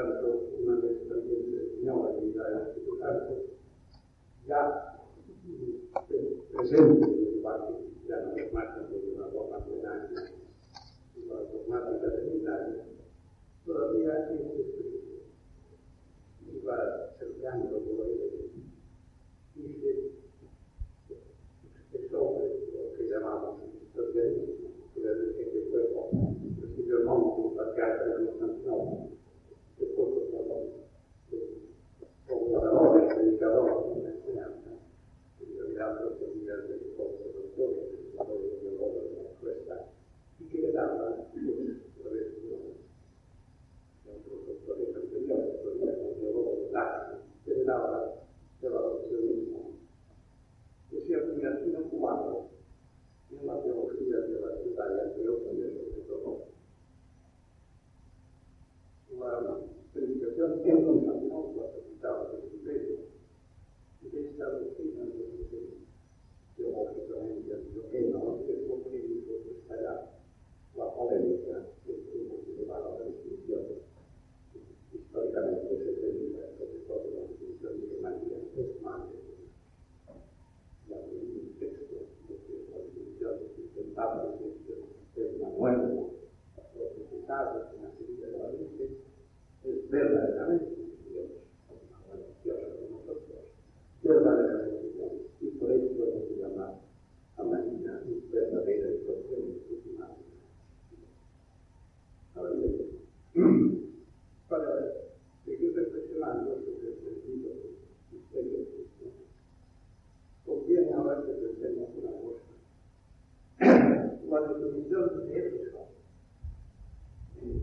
tanto, una vez también terminó la vida ya presente.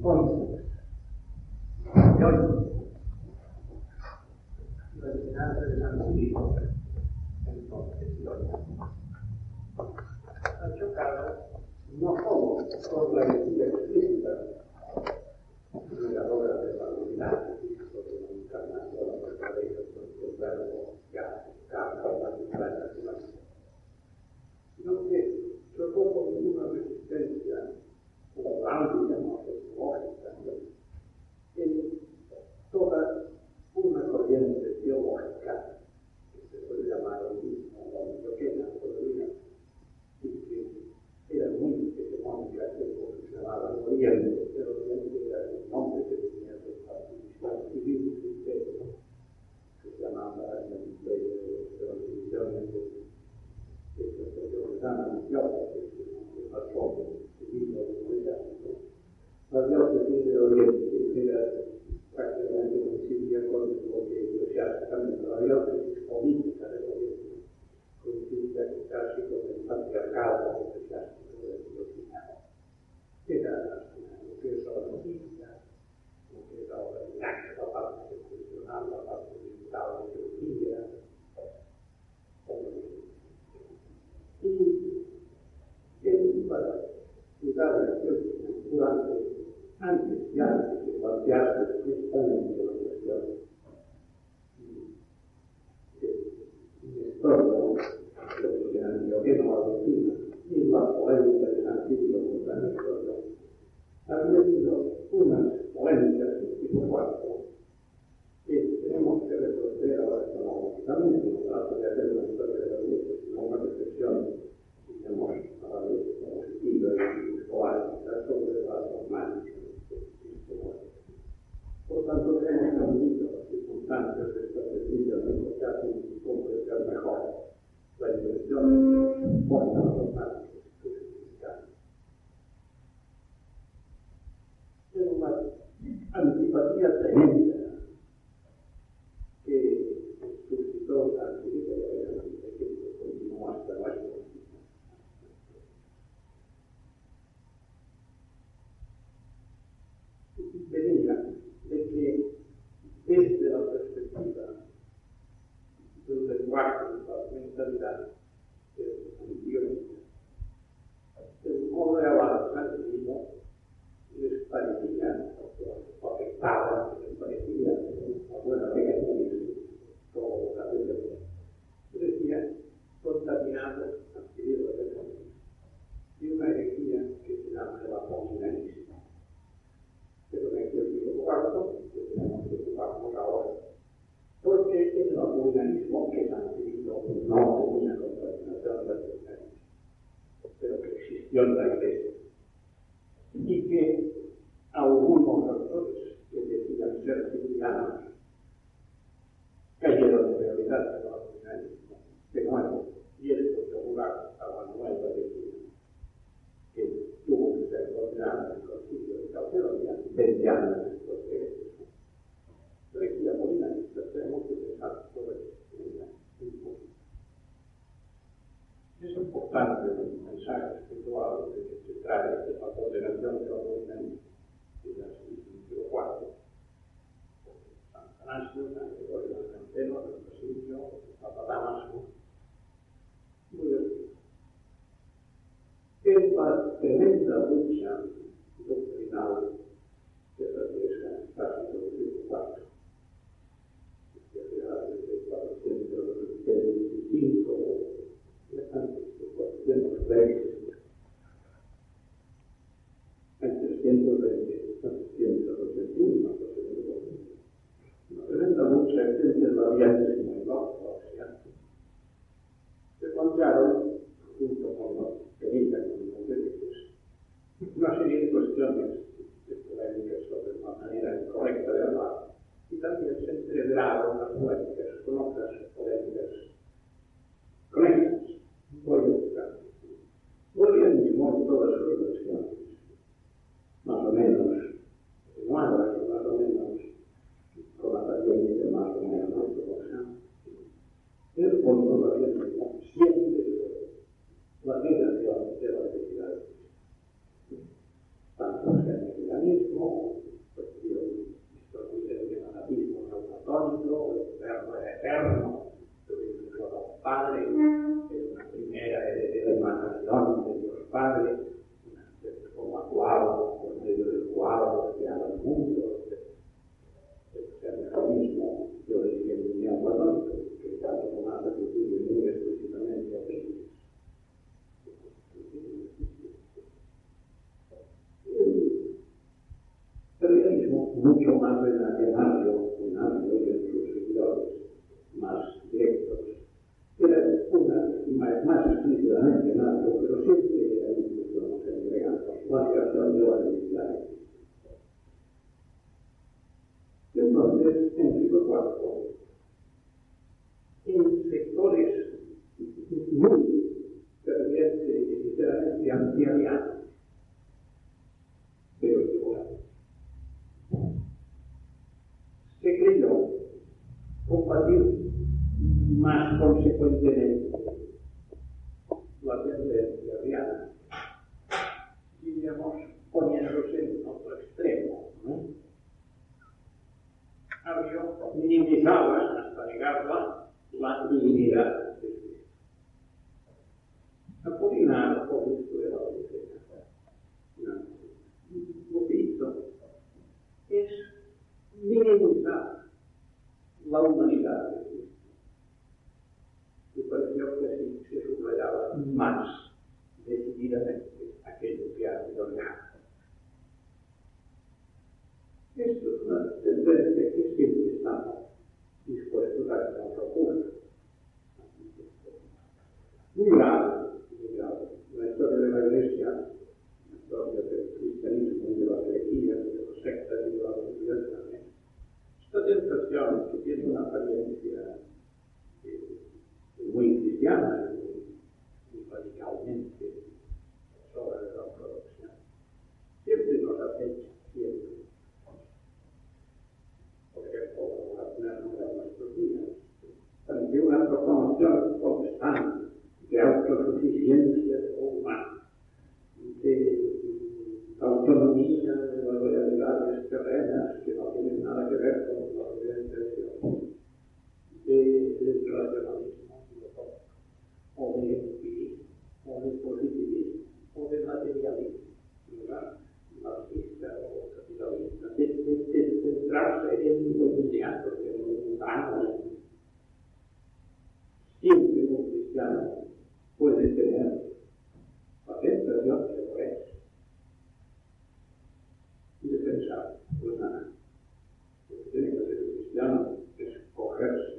Poi, noi, la vicinanza del San Filippo, è il ponte di Olanda. La giocava non solo con la vecchia cristiana, lui allora aveva nominato nonché trovò con una resistenza, una valida Brasil. Mas, como você pode ver, es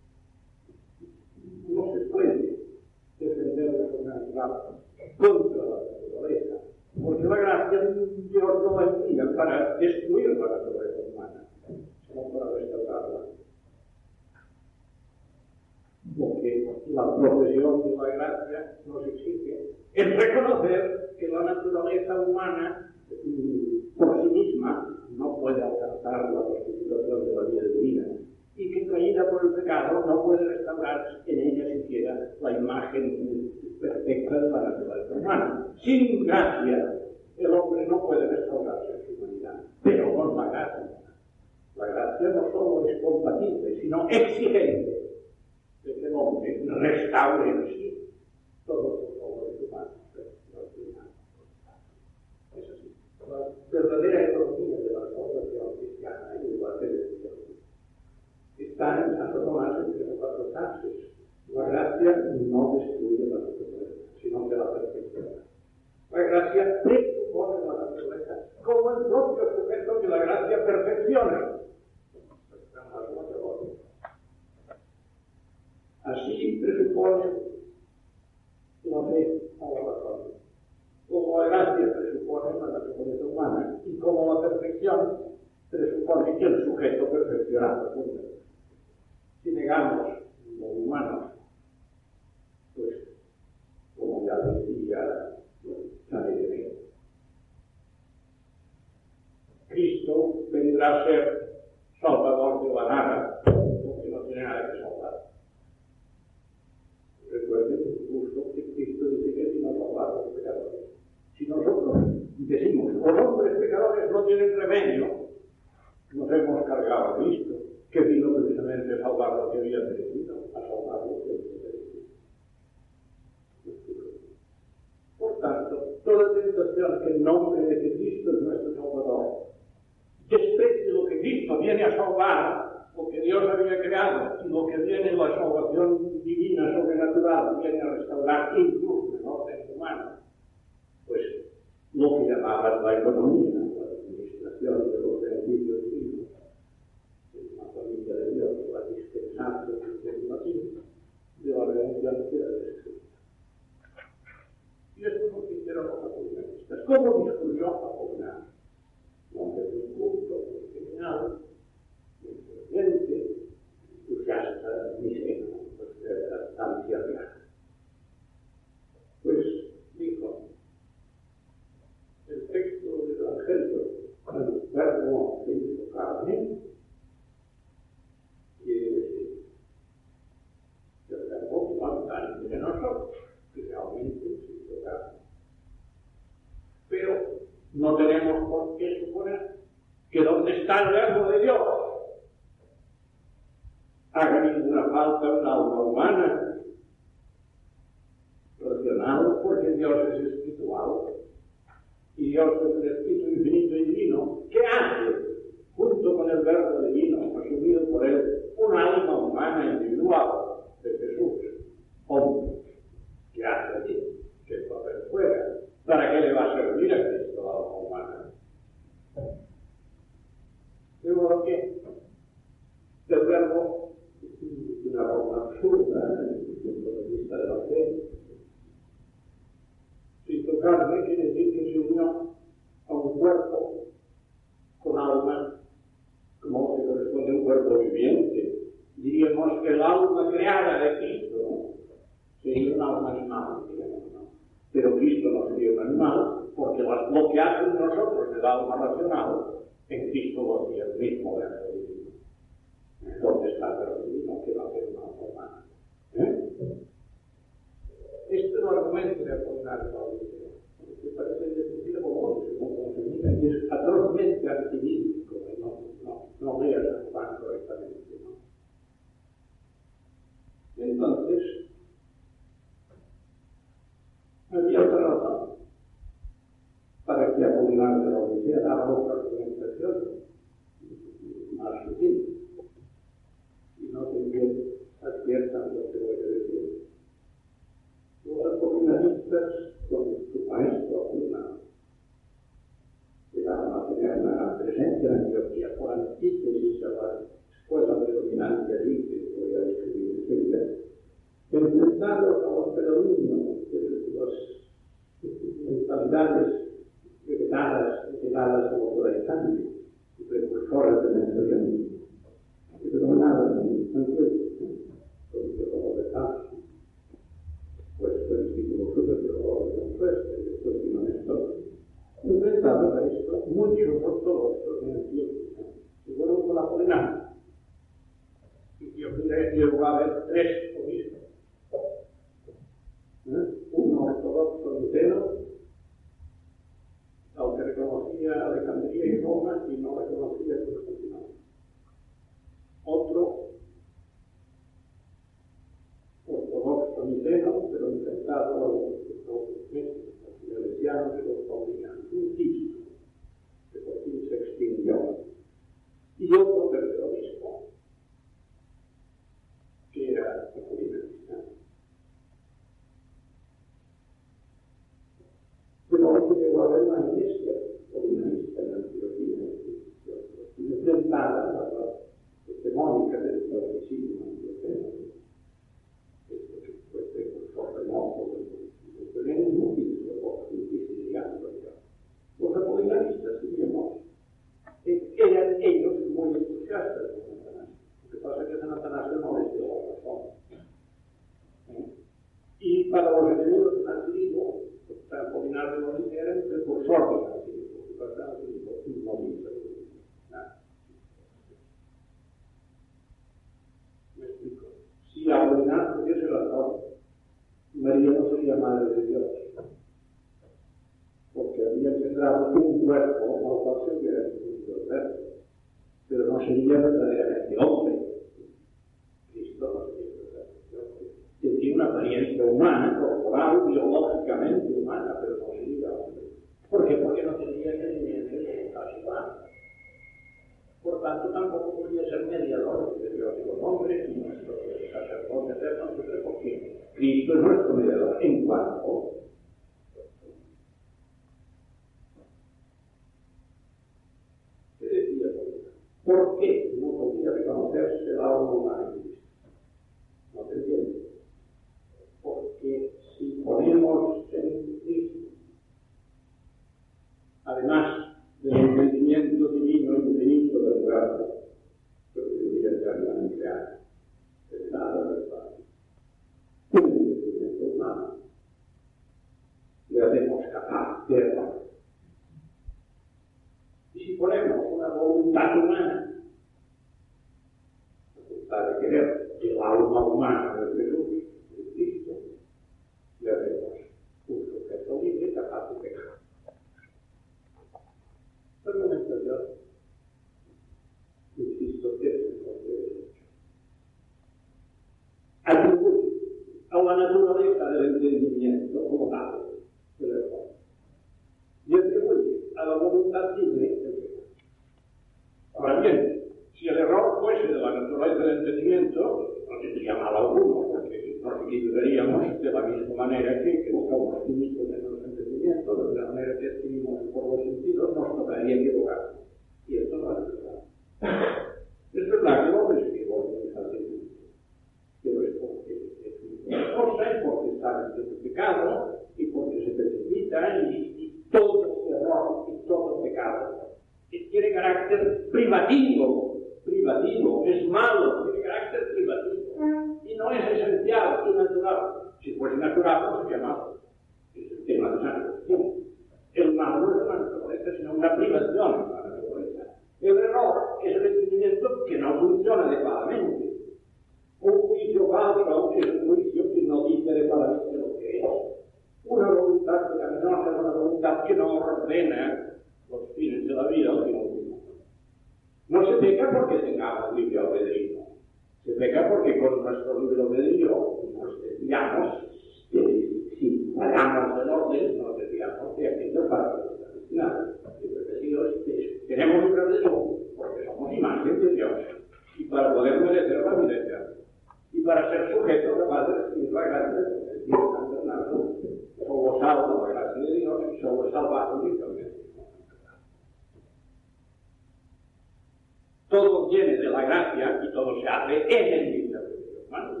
Todo viene de la gracia y todo se hace en el ministerio de hermano.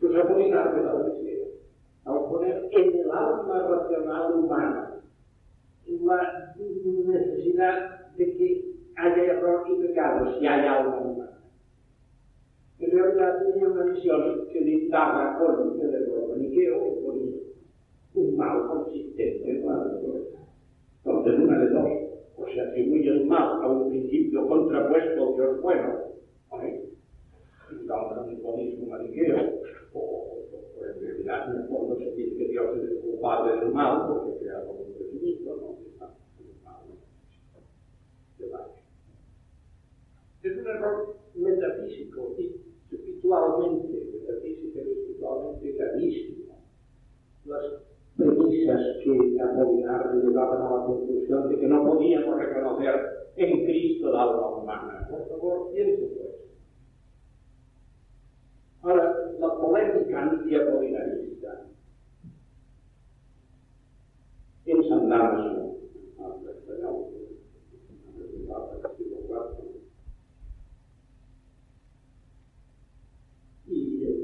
Pues Apolinar la Odisea, al poner en el alma racional humana la necesidad de que haya error y pecado, si hay algo humano. En realidad tenía una visión que dictaba con el organiqueo que ponía un mal consistente en la entonces, una de dos, o se atribuye el mal a un principio contrapuesto que es bueno, ¿eh? ¿vale? digamos, un monismo maniqueo, o, o en realidad en el fondo se dice que Dios es el culpable del mal, porque crea como un prejuicio, ¿no? Es un error metafísico y espiritualmente, metafísica y espiritualmente gravísimo premisas que a Molinari llevaban a la conclusión de que no podíamos reconocer en Cristo la alma humana. Por favor, piense. Ahora, la polémica antiapolinarista en San y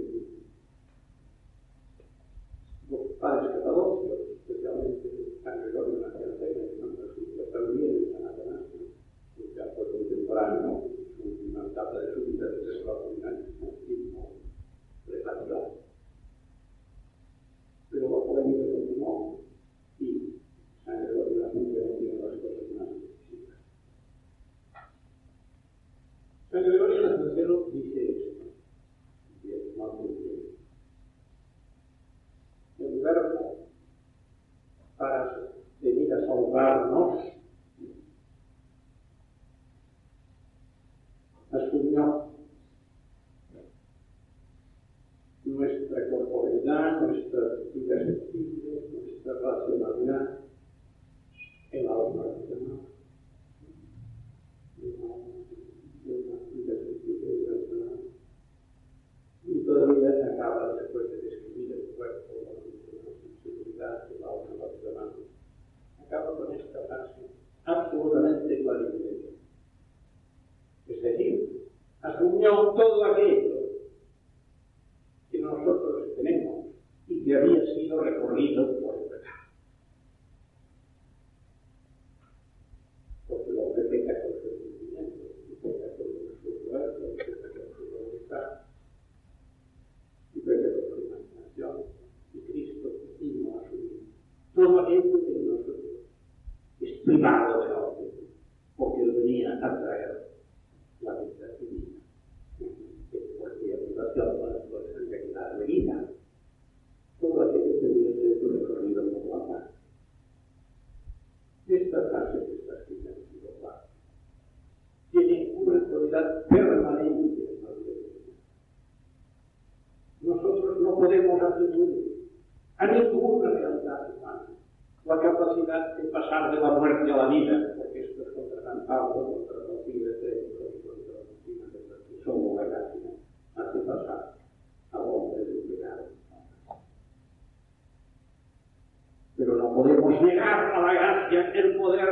gracia, el poder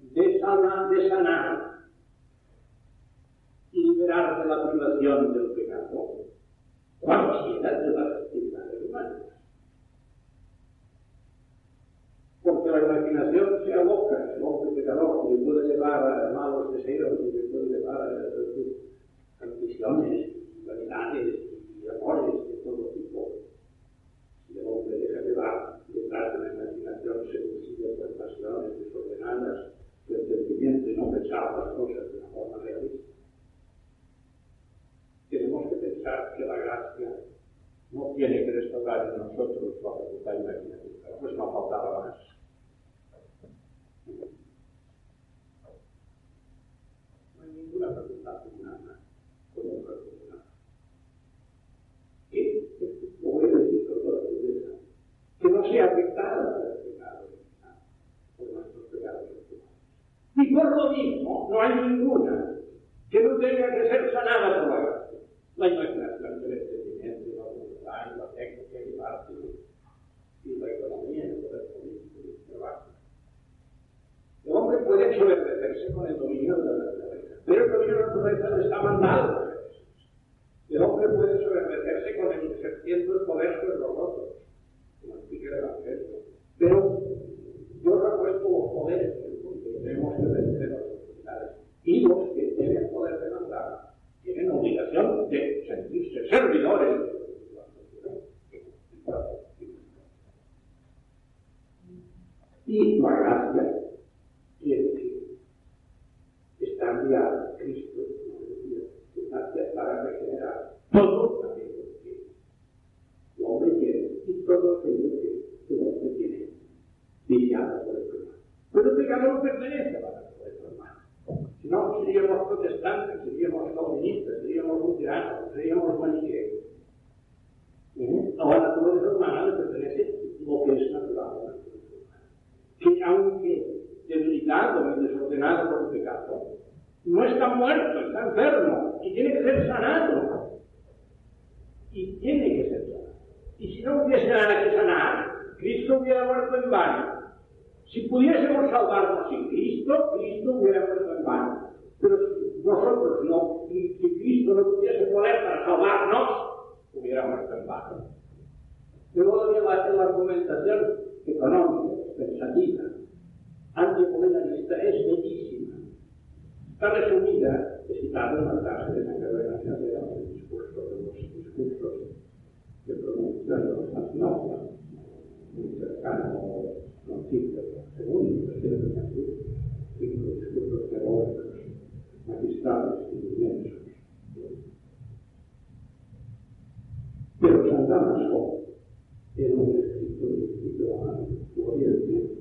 de sanar, de sanar y liberar de la privación tenho aqui. Mas não faltava mais. lo que usted tiene viciado por el pecado. Pero el pecado no pertenece para nuestro hermano. Si no, seríamos protestantes, seríamos calvinistas, seríamos luteranos, seríamos maniqueos. ¿Eh? Ahora a nuestro hermano le pertenece lo que es natural a. Que aunque debilitado y desordenado por el pecado, no está muerto, está enfermo y tiene que ser sanado. Y tiene y si no hubiese nada que sanar, Cristo hubiera muerto en vano. Si pudiésemos salvarnos sin Cristo, Cristo hubiera muerto en vano. Pero si nosotros no, y si Cristo no tuviese poder para salvarnos, hubiera muerto en vano. Luego voy a la argumentación económica, pensativa, anticomunalista, es bellísima. Está resumida, citando una frase de la Carrera Nacional stato non si cercare notizie secondo perché la natura quindi il discorso teorico magistrale studioso però San Damaso era un scritto di fuori al tempo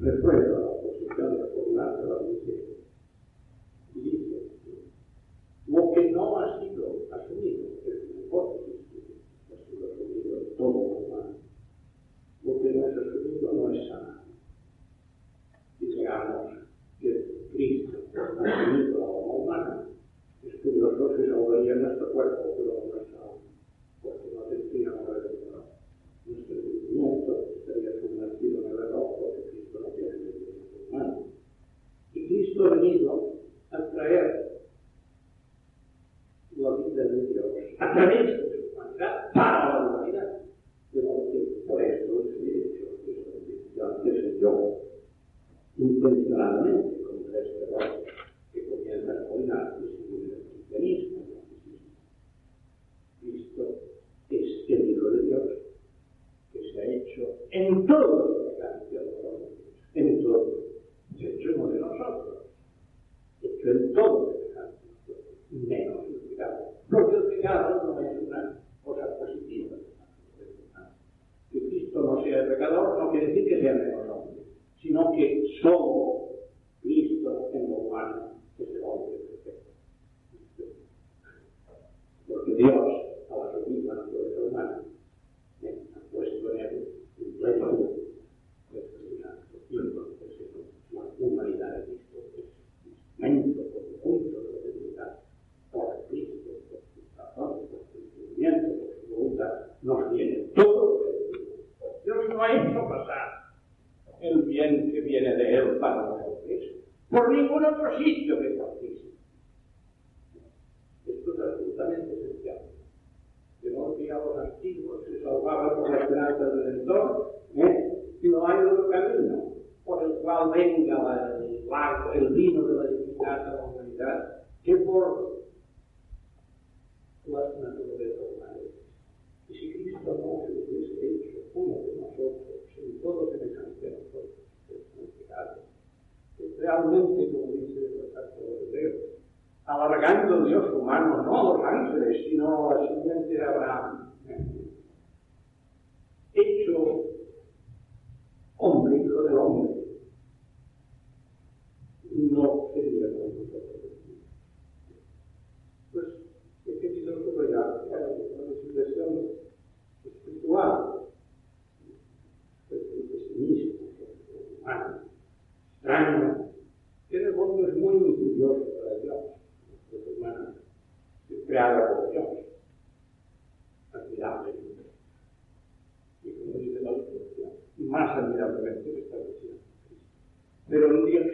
per quello Grazie.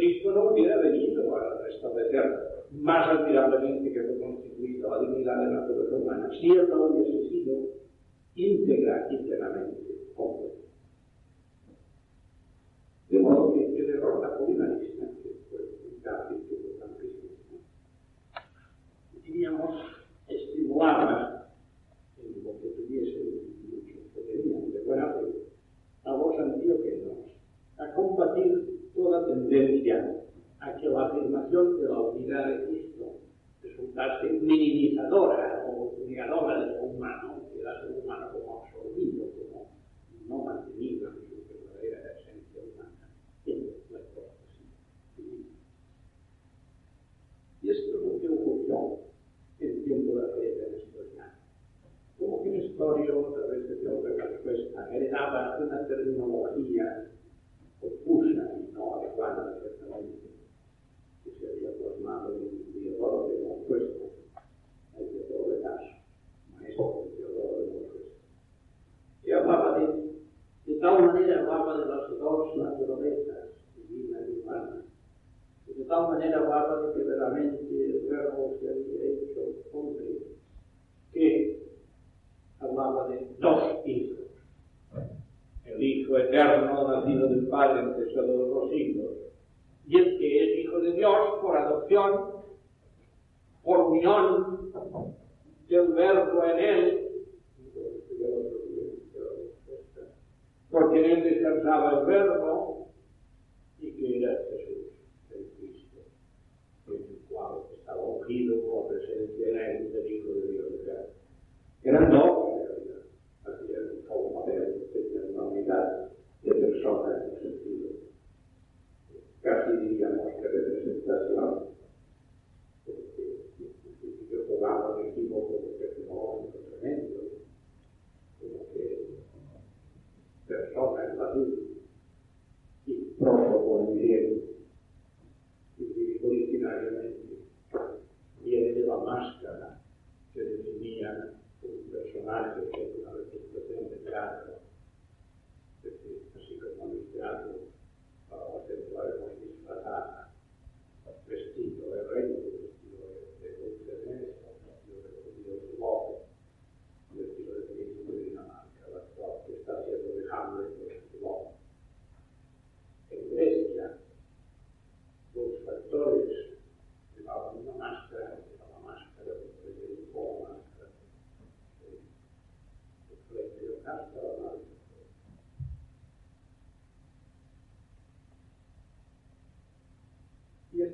Cristo no hubiera venido a restablecer más admirablemente que fue constituido la dignidad de la naturaleza humana si él no hubiese sido íntegra íntegramente. a que la afirmación de la unidad de Cristo resultase minimizadora o negadora del ser humano, que el ser humano como de los siglos, y es que es hijo de Dios por adopción, por unión del verbo en él, porque en él descansaba el verbo,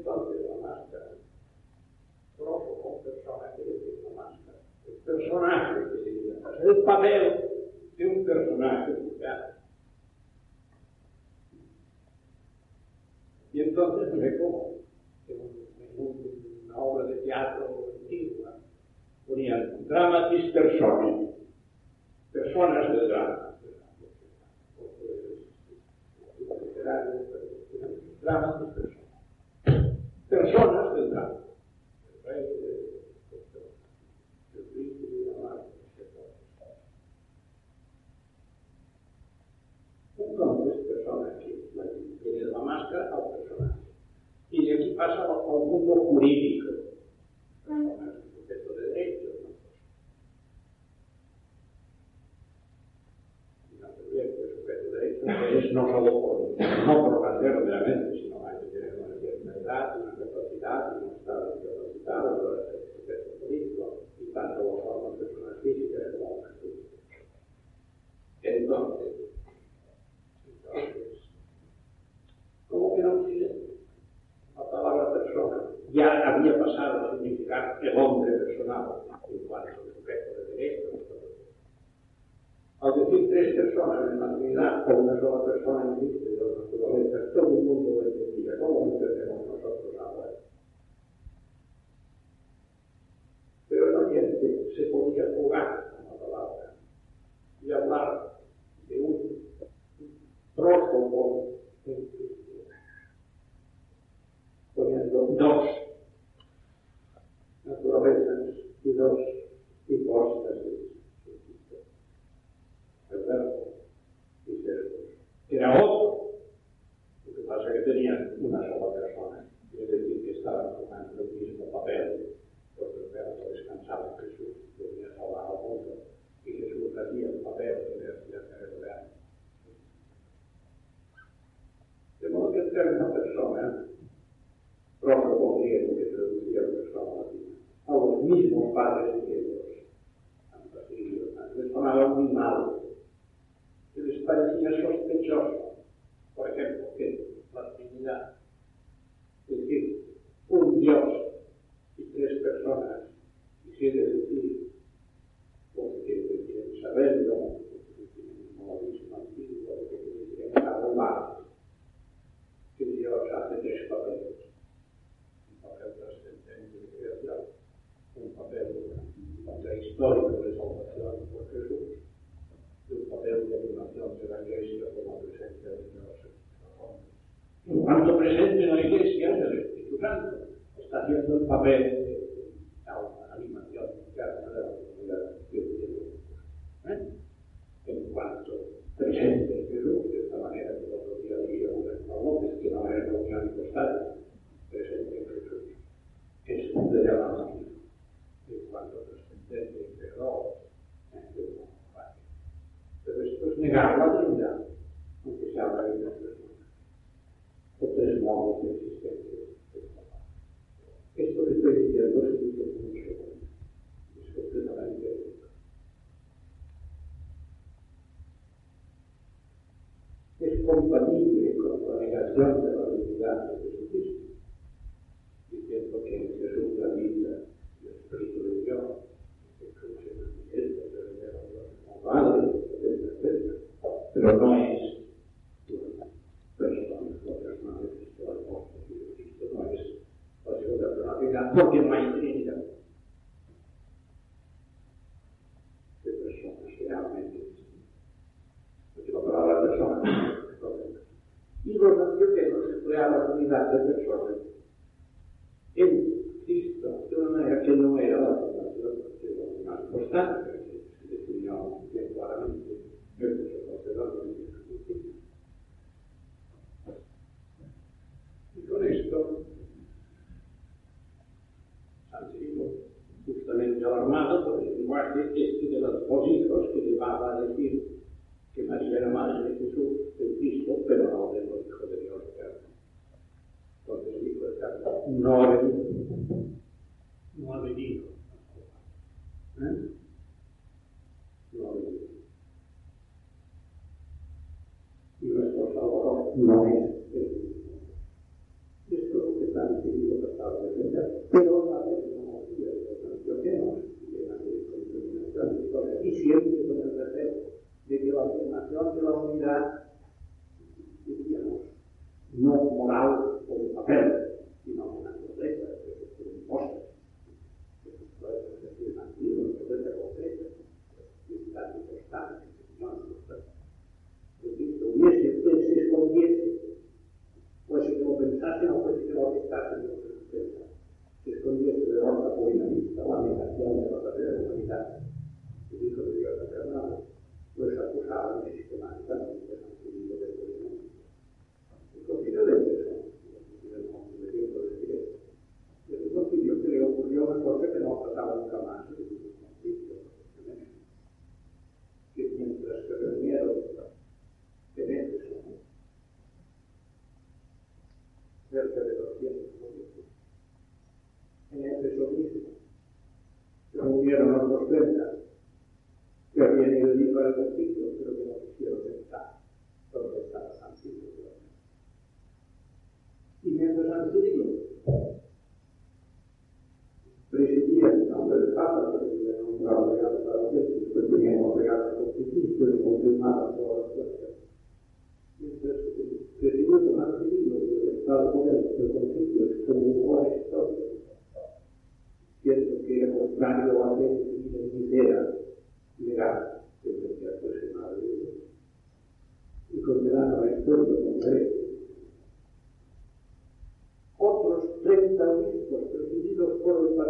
soldi della maschera, proprio con persone che vedono maschera, il personaggio che si diventa, il papello di un personaggio marca el català. I aquí passa el punt jurídic. lado, que dizia ao Charles de Escola, um papel transcendente de criação, um papel, da histórico de salvação por Jesus, e um papel de animação evangelística como a presença de Deus. Enquanto presente na Iglesia, el Espíritu Santo está haciendo um papel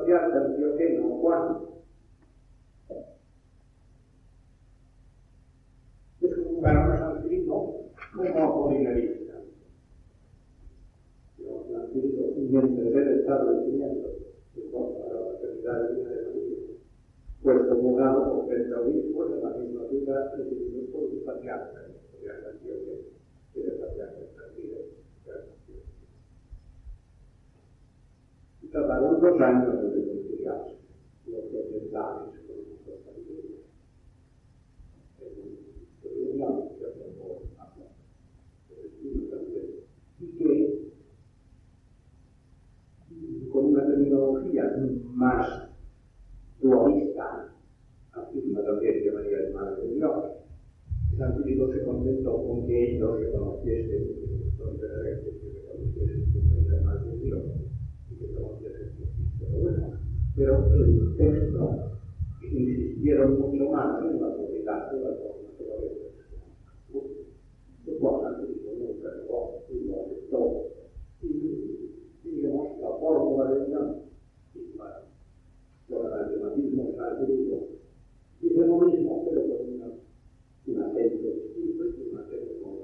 por el patriarca antioqueno Juan es un varón sanskritno como apolinarista. Sanskritno mientras él estaba definiendo el para la fraternidad de la familia fue promulgado por 30 obispos en la misma ciudad presididos por el patriarca, el patriarca antioqueno, que era el patriarca extranjero. tardaron dos años en reconciliarse, Y que con una terminología más dualista, afirma también que María es Madre de Dios. Filipo se contentó con que ellos reconociesen, referentes que reconociesen que Madre de Dios pero el texto insistieron mucho más en la autoridad de la naturaleza. Cosa que nunca negó y lo aceptó. Y, digamos, la fórmula de Dios, y bueno, con el alternatismo griego, dice lo mismo, pero con una, un acento distinto y un acento como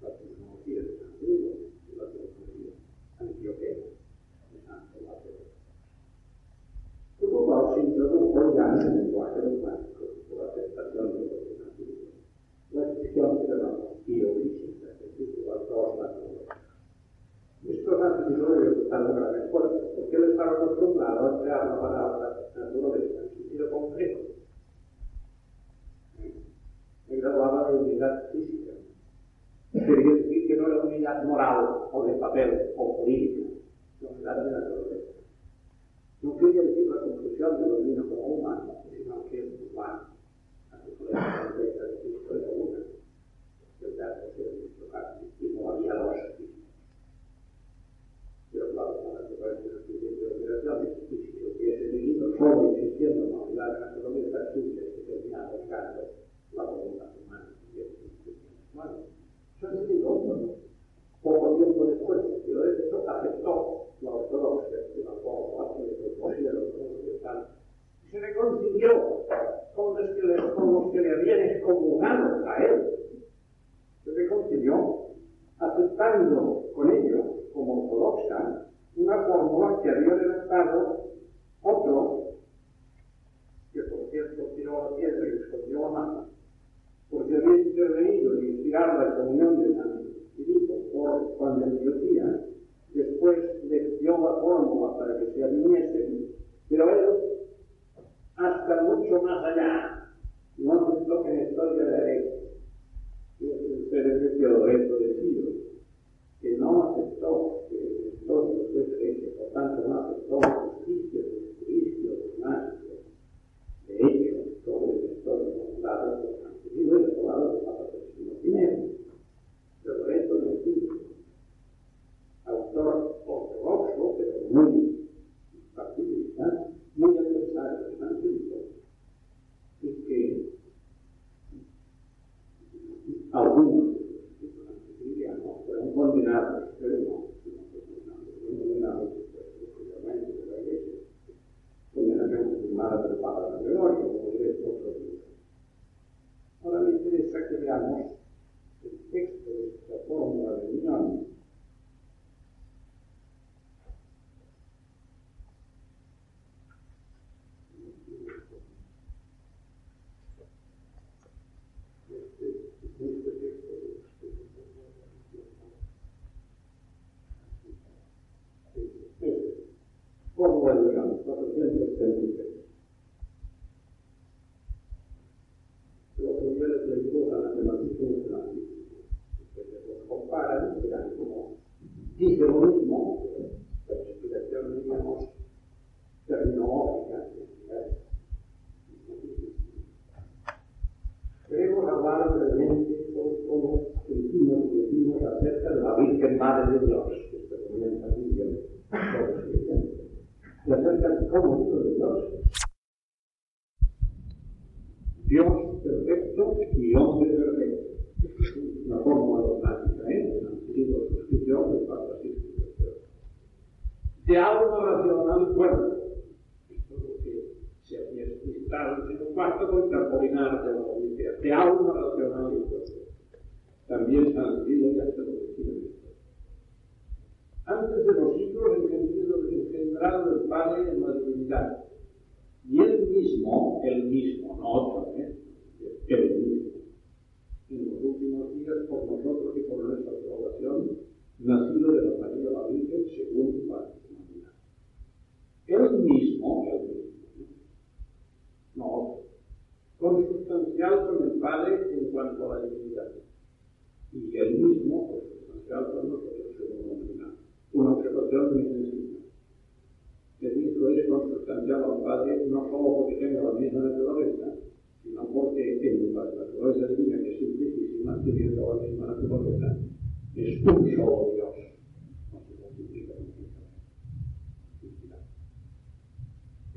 la tecnología de San Griego y la tecnología antioquena. Luego se introdujo ya en el lenguaje dogmático por la aceptación de los desafíos. La expresión de la biofísica, es decir, las dos naturalezas. Estos antibióticos están en gran esfuerzo, porque él estaba acostumbrado a emplear la palabra naturaleza en sentido concreto. Él hablaba de unidad física. Quería decir que no era unidad moral o de papel o política, sino unidad de naturaleza. No quería decir la conclusión de lo divino como humano, sino que es humano. La naturaleza de Cristo era una. El verbo era Cristo carne y no había dos Pero claro, la naturaleza de las operaciones, y si se hubiese solo existiendo en la unidad de la naturaleza, simple que terminaba buscando la voluntad humana. Poco tiempo después, pero esto aceptó la ortodoxia, la forma de propósito de tal, se reconcilió con los que le, con los que le habían excomulgado a él. Se reconcilió aceptando con ellos, como ortodoxa, una fórmula que había redactado otro, que por cierto tiró la piedra y escondió la mano, porque había intervenido y inspirado la comunión de San por Juan de Antioquía, después le dio la fórmula para que se alineasen, pero él hasta mucho más allá, no nos toca en historia de derecho. Ustedes es Teodoreto de Ciro, que no aceptó que el historia fuese por tanto no aceptó who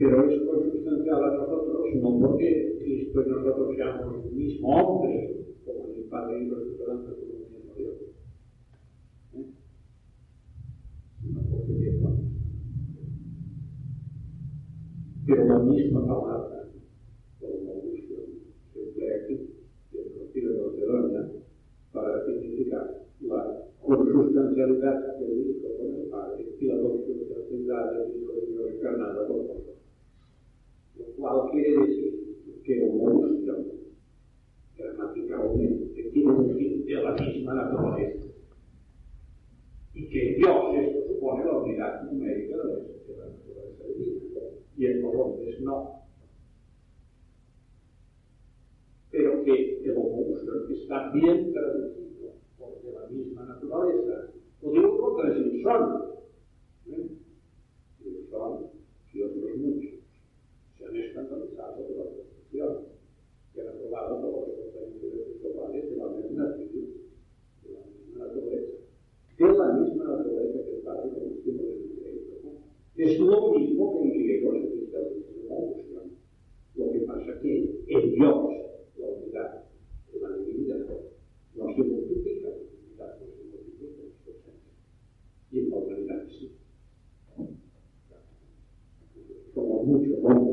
pero es consustancial a nosotros, no porque Cristo y nosotros seamos el mismo hombre, como el Padre y los esperanzas como el mismo Dios, ¿Eh? sino porque Pero la misma palabra, como Augusto se emplea aquí, y el Concilio de Macedonia, para significar la consustancialidad del Hijo con el Padre y la consustancialidad del Hijo de Dios encarnado por cual quiere decir que una noción gramatical tiene un fin de la misma naturaleza y que Dios es, supone la unidad numérica de la naturaleza divina y el los hombres no. Pero que el homobusio está bien traducido porque la misma naturaleza. Lo digo porque es insón. ¿eh? Insón, Dios no es están conectados con la Constitución, que han aprobado todos los diferentes episcopales de la misma tribu, de la misma naturaleza. Es la misma naturaleza que el Padre en el tiempo del derecho. Es lo mismo que en griego le dice la confusión. Lo que pasa es que en Dios, la unidad, la divinidad, no se multiplica, la divinidad no se multiplica en su presencia. Y en la humanidad sí. Como mucho, como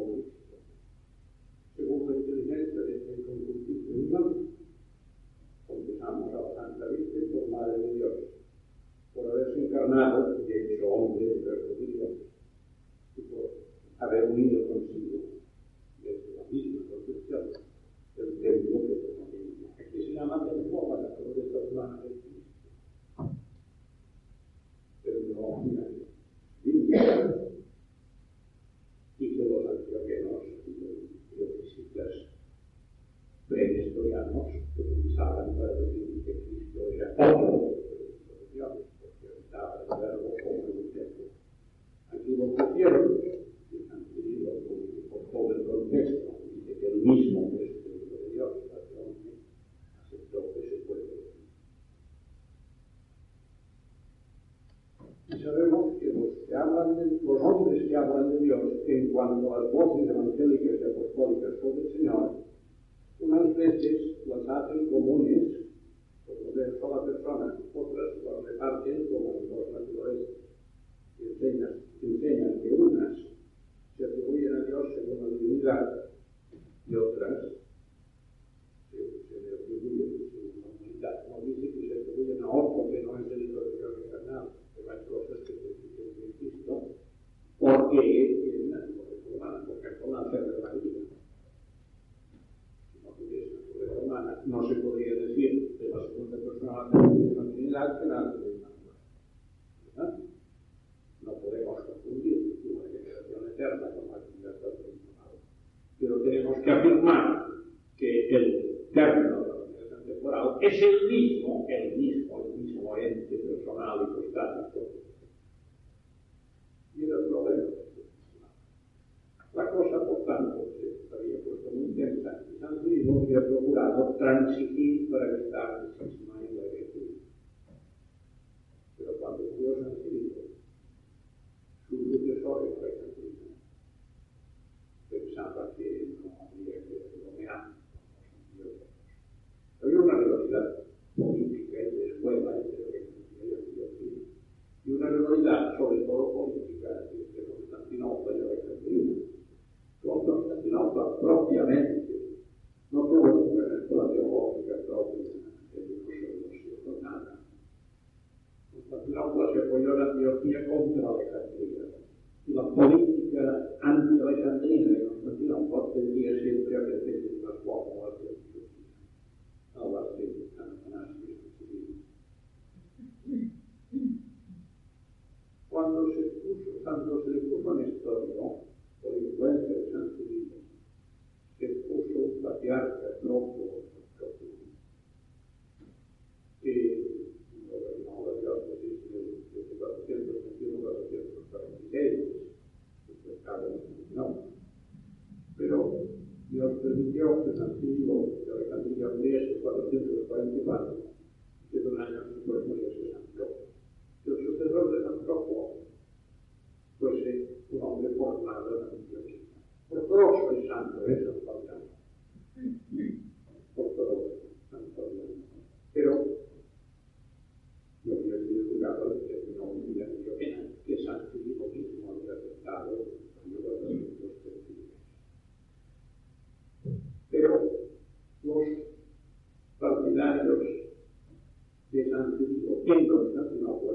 È il mismo, è il mismo, il mismo ente personale costante, era il problema. La cosa portante, tuttavia, questo è molto interessante, San Luis non si ha procurato transitivo per evitare il sistema. apoyó la teología contra Alejandría. La política anti-alejandrina de Constantinopla siempre a de la a de Cuando se puso, cuando se puso en por influencia de San se puso un patriarca, no signor Servizio, un articolo della Camilla Urnese 444, che non è un articolo del 1968. Il successore del Santropo può essere un uomo formato dalla biblioteca. Però il santo è Jacob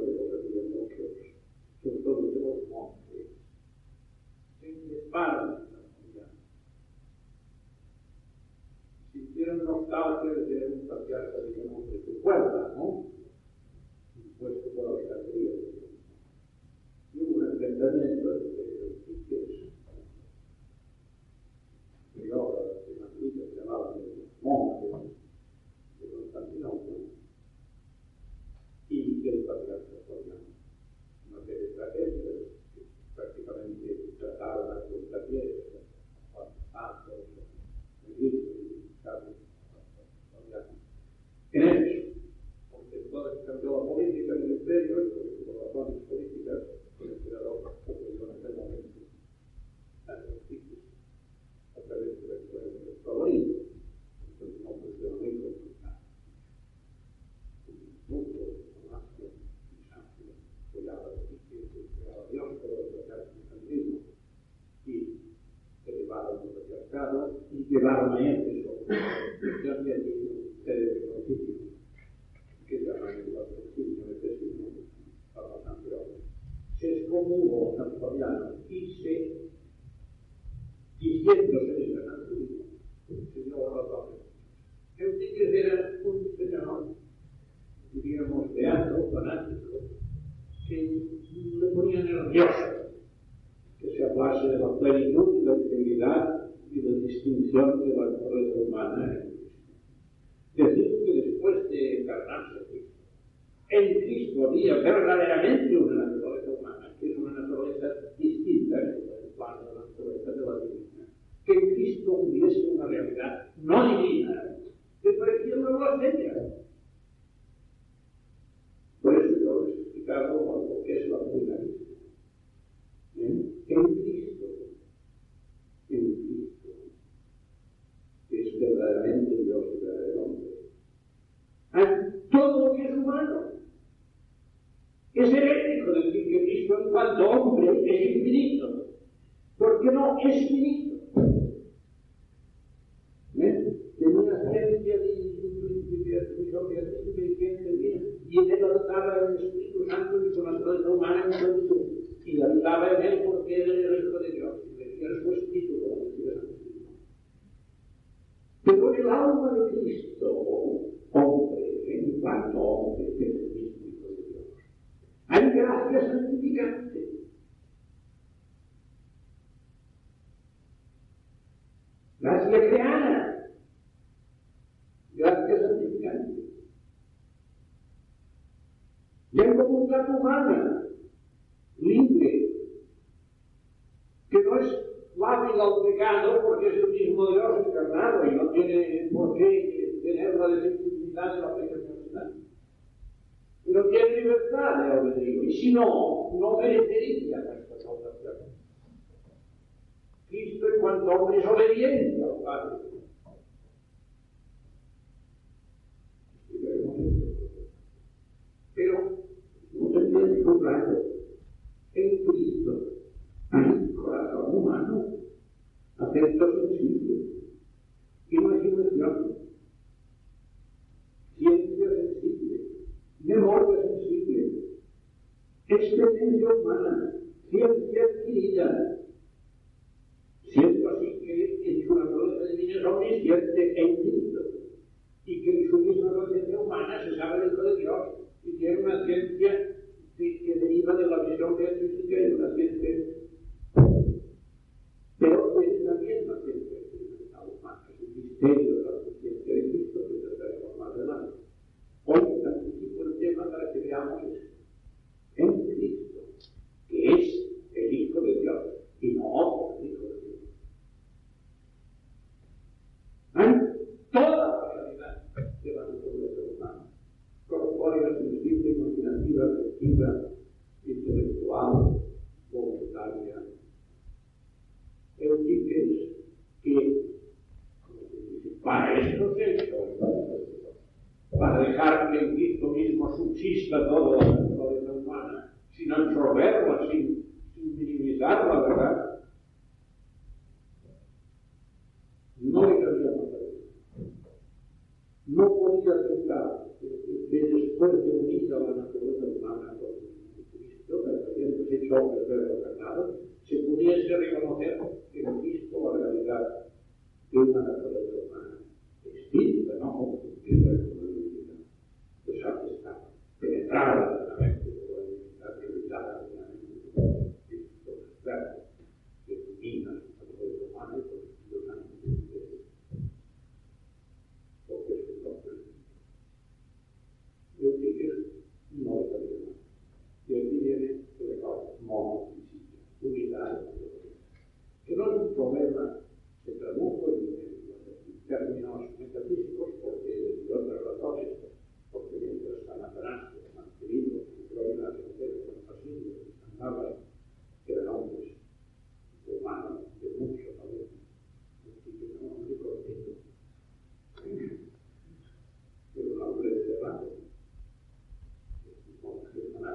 tiene una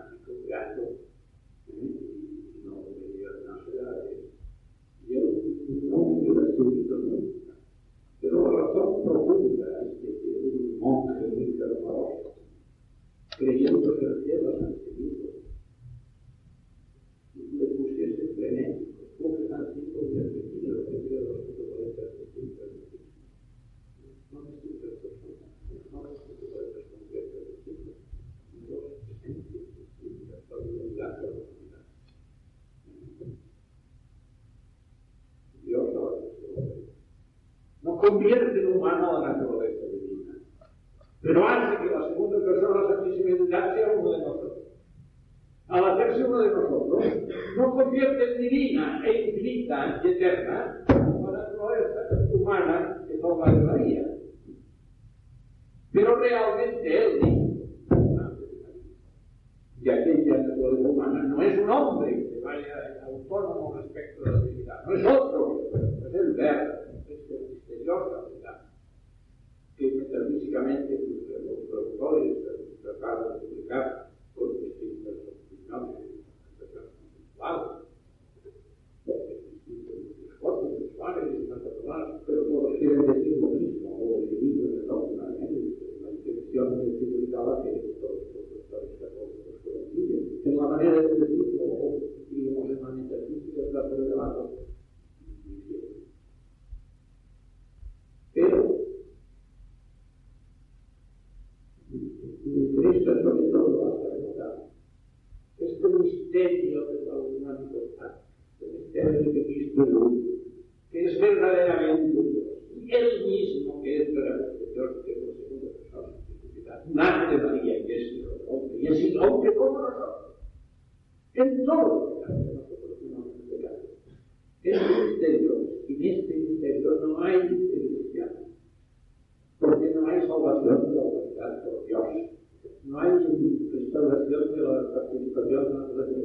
Itu 动 aunque como nosotros, en todo. Lo que nosotros no pecado. Este misterio, y en este misterio no hay cristiano, porque no hay salvación de la humanidad por Dios, no hay restauración de la participación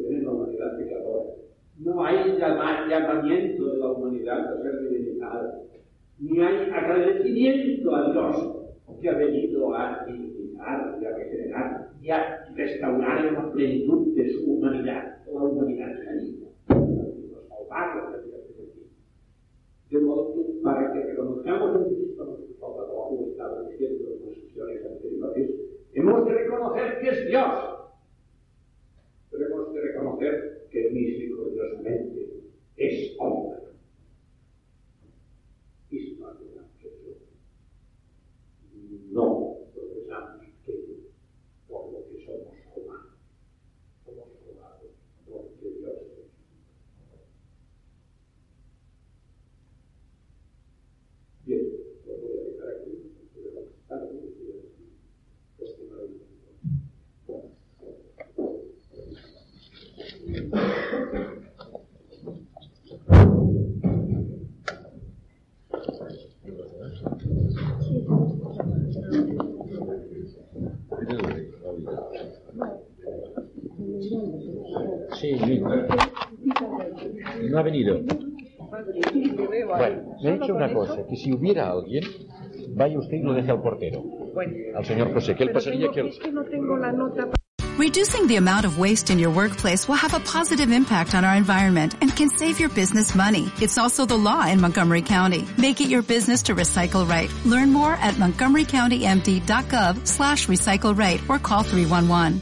de la humanidad pecadora, no hay llamamiento de la humanidad a ser divinizada, ni hay agradecimiento a Dios que ha venido a divinizar y a regenerar y a restaurar en la plenitud de su humanidad, la humanidad caída, de la De modo que para que reconozcamos en Cristo nuestro Salvador, como estaba diciendo en las sesiones anteriores, hemos de reconocer que es Dios. Pero hemos de reconocer que misericordiosamente es hombre. No Sí, no ha venido. Bueno, me ha dicho una cosa, que si hubiera alguien, vaya usted y lo deje al portero. Al señor José, que él pasaría que... Es que no tengo la nota. Reducing the amount of waste in your workplace will have a positive impact on our environment and can save your business money. It's also the law in Montgomery County. Make it your business to recycle right. Learn more at montgomerycountymd.gov slash recycle right or call 311.